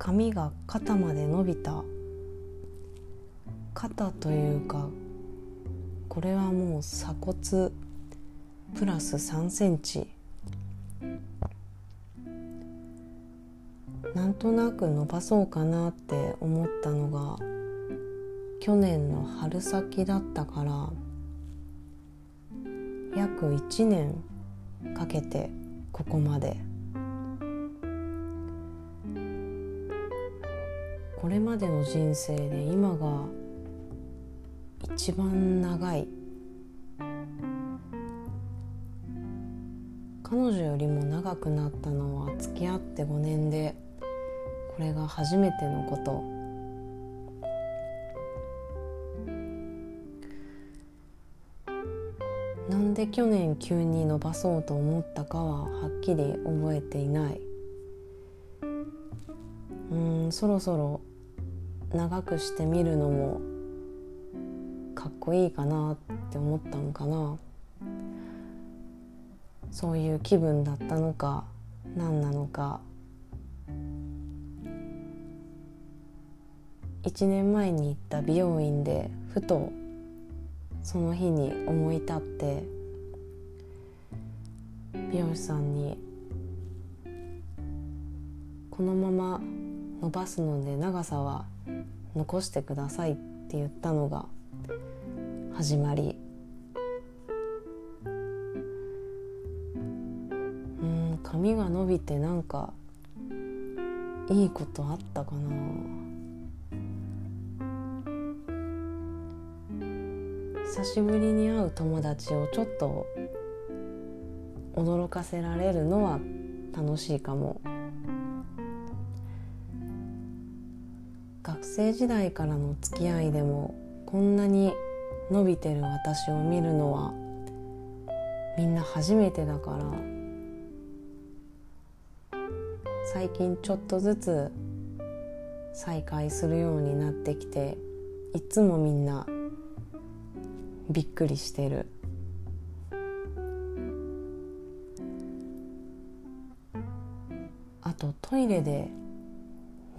髪が肩まで伸びた。肩というかこれはもう鎖骨プラス3センチ。なんとなく伸ばそうかなって思ったのが去年の春先だったから約1年かけてここまで。これまでの人生で今が一番長い。彼女よりも長くなったのは付き合って5年でこれが初めてのこと。なんで去年急に伸ばそうと思ったかははっきり覚えていない。うんそろそろ長くしてみるのもかっこいいかなって思ったのかな。そういう気分だったのか何なのか。1年前に行った美容院でふとその日に思い立って美容師さんに「このまま伸ばすので長さは残してください」って言ったのが始まり。うん髪が伸びてなんかいいことあったかな。久しぶりに会う友達をちょっと驚かせられるのは楽しいかも。生時代からの付き合いでもこんなに伸びてる私を見るのはみんな初めてだから最近ちょっとずつ再会するようになってきていつもみんなびっくりしてる。あとトイレで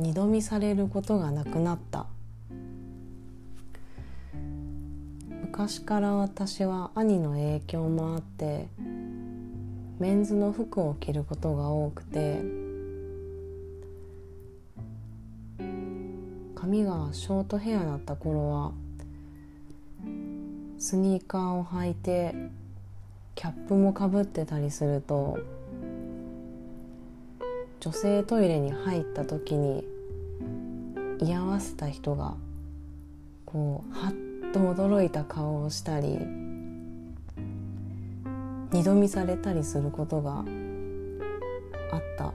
二度見されることがなくなった。昔から私は兄の影響もあってメンズの服を着ることが多くて髪がショートヘアだった頃はスニーカーを履いてキャップもかぶってたりすると女性トイレに入った時に居合わせた人がこうはっと驚いた顔をしたり二度見されたりすることがあった。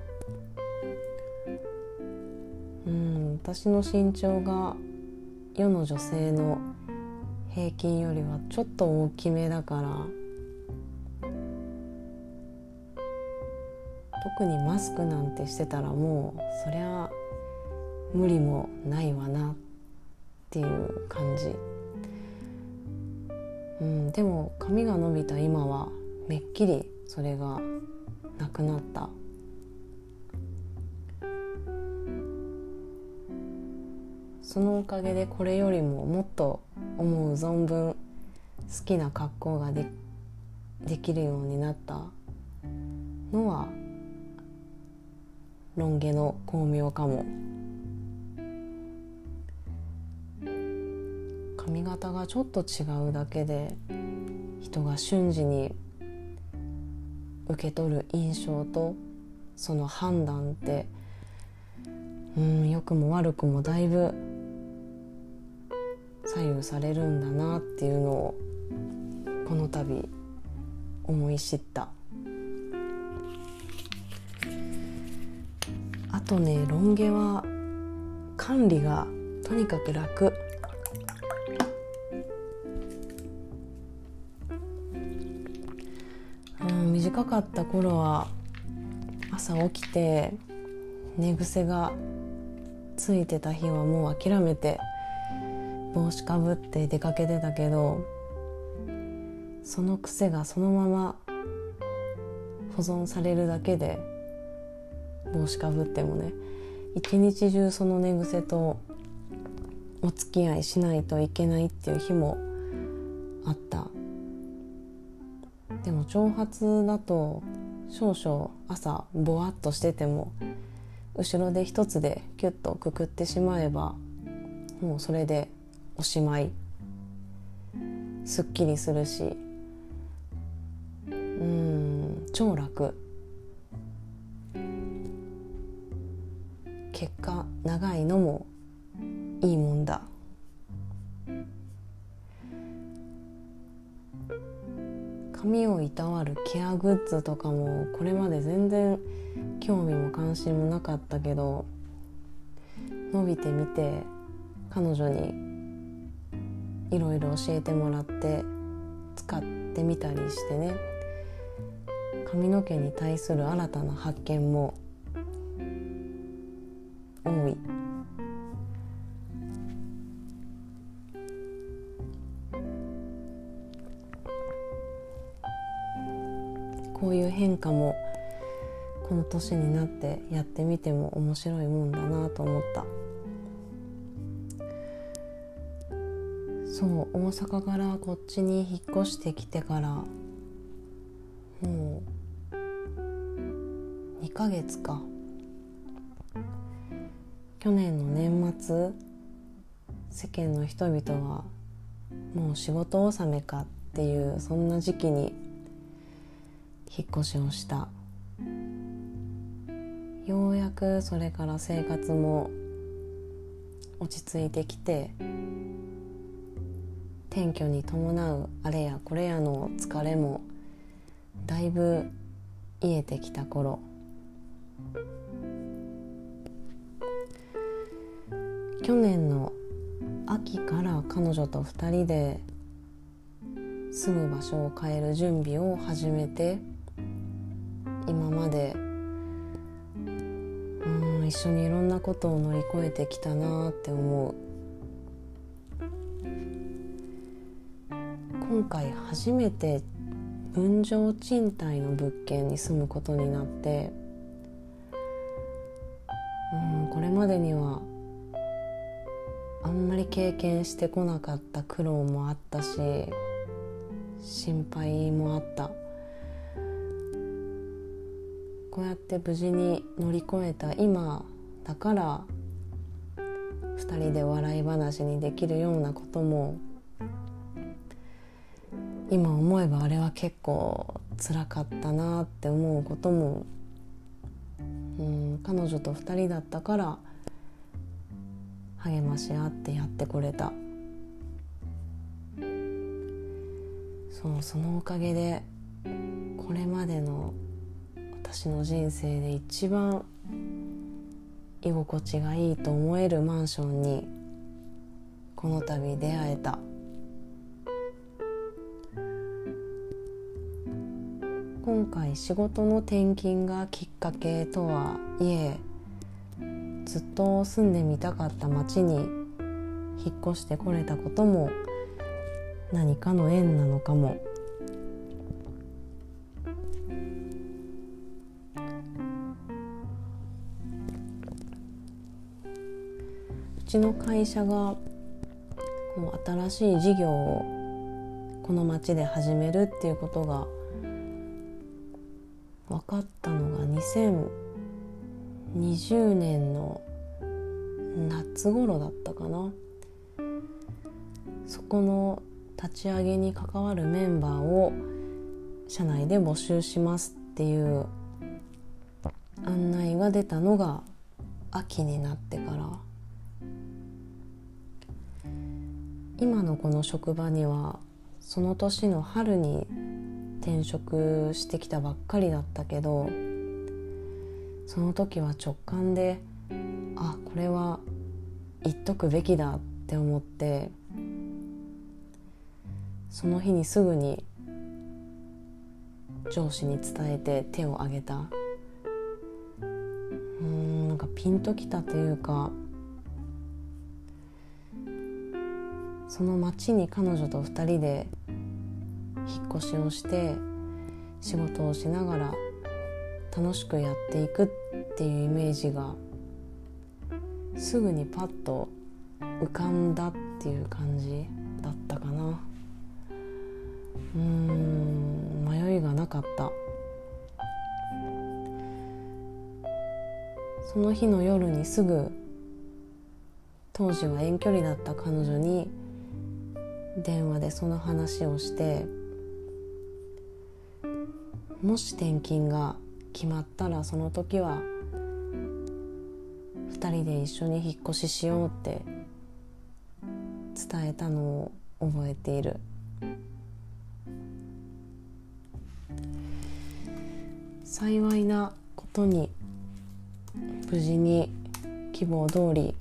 うん私の身長が世の女性の平均よりはちょっと大きめだから特にマスクなんてしてたらもうそりゃ無理もないわなっていう感じ、うん、でも髪が伸びた今はめっきりそれがなくなった。そのおかげでこれよりももっと思う存分好きな格好がでできるようになったのはロン毛の巧妙かも。髪型がちょっと違うだけで人が瞬時に受け取る印象とその判断ってうん良くも悪くもだいぶ左右されるんだなっていうのをこの度思い知った。とねロン毛は管理がとにかく楽。うん短かった頃は朝起きて寝癖がついてた日はもう諦めて帽子かぶって出かけてたけどその癖がそのまま保存されるだけで帽子かぶってもね一日中その寝癖とお付き合いしないといけないっていう日もあった。でも長髪だと少々朝ぼわっとしてても後ろで一つでキュッとくくってしまえばもうそれでおしまい。すっきりするしうん超楽。結果長いのもいいもんだ。髪をいたわるケアグッズとかもこれまで全然興味も関心もなかったけど伸びてみて彼女にいろいろ教えてもらって使ってみたりしてね。髪の毛に対する新たな発見も多い。こういう変化もこの年になってやってみても面白いもんだなと思ったそう大阪からこっちに引っ越してきてからもう2ヶ月か去年の年末世間の人々はもう仕事納めかっていうそんな時期に引っ越しをした。ようやくそれから生活も落ち着いてきて転居に伴うあれやこれやの疲れもだいぶ癒えてきた頃。去年の秋から彼女と2人で住む場所を変える準備を始めて今までうん一緒にいろんなことを乗り越えてきたなって思う。今回初めて分譲賃貸の物件に住むことになって経験してこなかった苦労もあったし心配もあった。こうやって無事に乗り越えた今だから2人で笑い話にできるようなことも今思えばあれは結構辛かったなって思うこともうん彼女と2人だったから励まし合ってやってこれた。そうそのおかげでこれまでの私の人生で一番居心地がいいと思えるマンションにこの度出会えた。今回仕事の転勤がきっかけとはいえずっと住んでみたかった町に引っ越してこれたことも何かの縁なのかも。うちの会社がこの新しい事業をこの町で始めるっていうことが分かったのが20年の夏頃だったかな。そこの立ち上げに関わるメンバーを社内で募集しますっていう案内が出たのが秋になってから。今のこの職場にはその年の春に転職してきたばっかりだったけどその時は直感であこれは言っとくべきだって思ってその日にすぐに上司に伝えて手を挙げた。うんなんかピンときたというかその町に彼女と2人で引っ越しをして仕事をしながら楽しくやっていくっていうイメージがすぐにパッと浮かんだっていう感じだったかな。うん迷いがなかった。その日の夜にすぐ当時は遠距離だった彼女に電話でその話をしてもし転勤が決まったらその時は2人で一緒に引っ越ししようって伝えたのを覚えている。幸いなことに無事に希望通り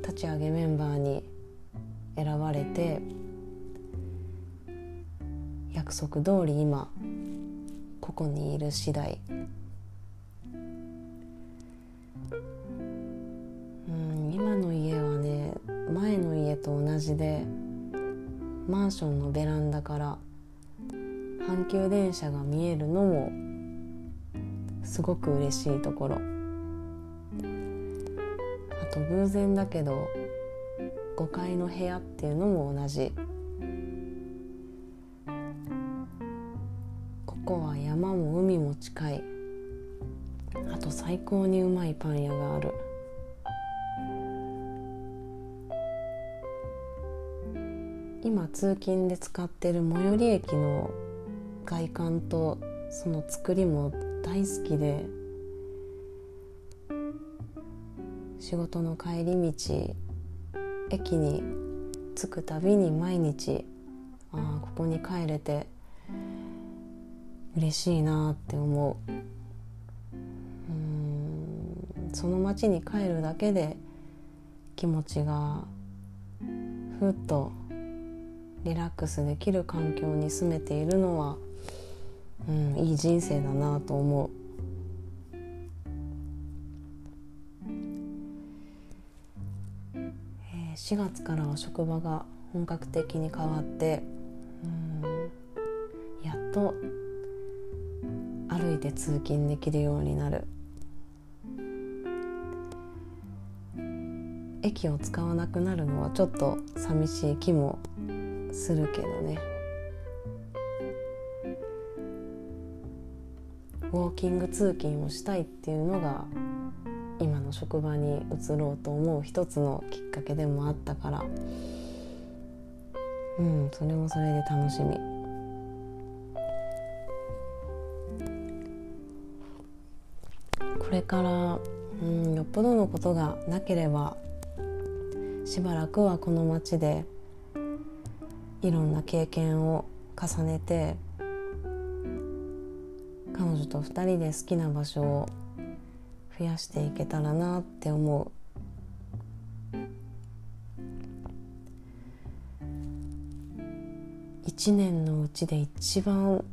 立ち上げメンバーに選ばれて約束通り今ここにいる次第。うん今の家はね前の家と同じでマンションのベランダから阪急電車が見えるのもすごく嬉しいところ。あと偶然だけど5階の部屋っていうのも同じ。海も近い。あと最高にうまいパン屋がある。今通勤で使ってる最寄り駅の外観とその作りも大好きで仕事の帰り道駅に着くたびに毎日ああここに帰れて嬉しいなって思ううんその町に帰るだけで気持ちがふっとリラックスできる環境に住めているのは、うん、いい人生だなと思う。4月からは職場が本格的に変わってうんやっと歩いて通勤できるようになる。駅を使わなくなるのはちょっと寂しい気もするけどね。ウォーキング通勤をしたいっていうのが今の職場に移ろうと思う一つのきっかけでもあったから。うんそれもそれで楽しみ。これからうんよっぽどのことがなければしばらくはこの町でいろんな経験を重ねて彼女と2人で好きな場所を増やしていけたらなって思う。一年のうちで一番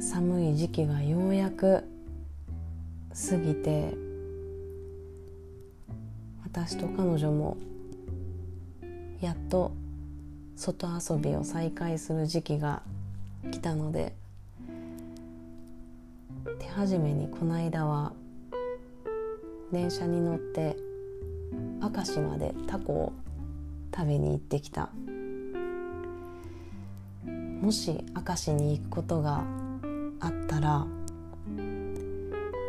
寒い時期がようやく過ぎて私と彼女もやっと外遊びを再開する時期が来たので手始めにこの間は電車に乗って明石までタコを食べに行ってきた。もし明石に行くことがあったら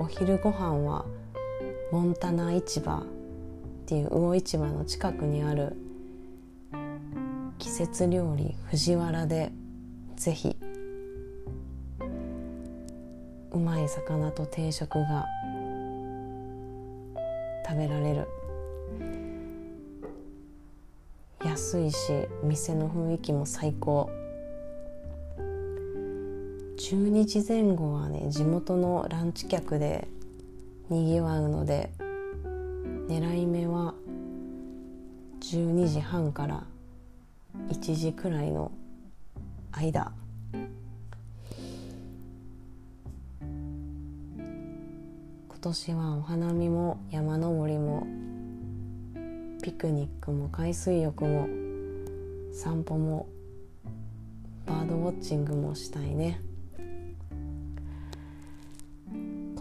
お昼ご飯はモンタナ市場っていう魚市場の近くにある季節料理藤原でぜひうまい魚と定食が食べられる。安いし店の雰囲気も最高。12時前後はね地元のランチ客でにぎわうので狙い目は12時半から1時くらいの間。今年はお花見も山登りもピクニックも海水浴も散歩もバードウォッチングもしたいね。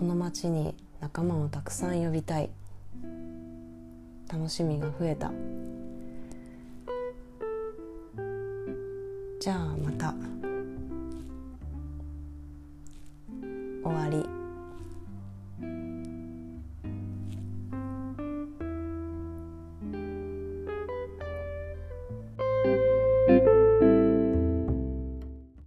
この町に仲間をたくさん呼びたい。楽しみが増えた。じゃあまた。終わり。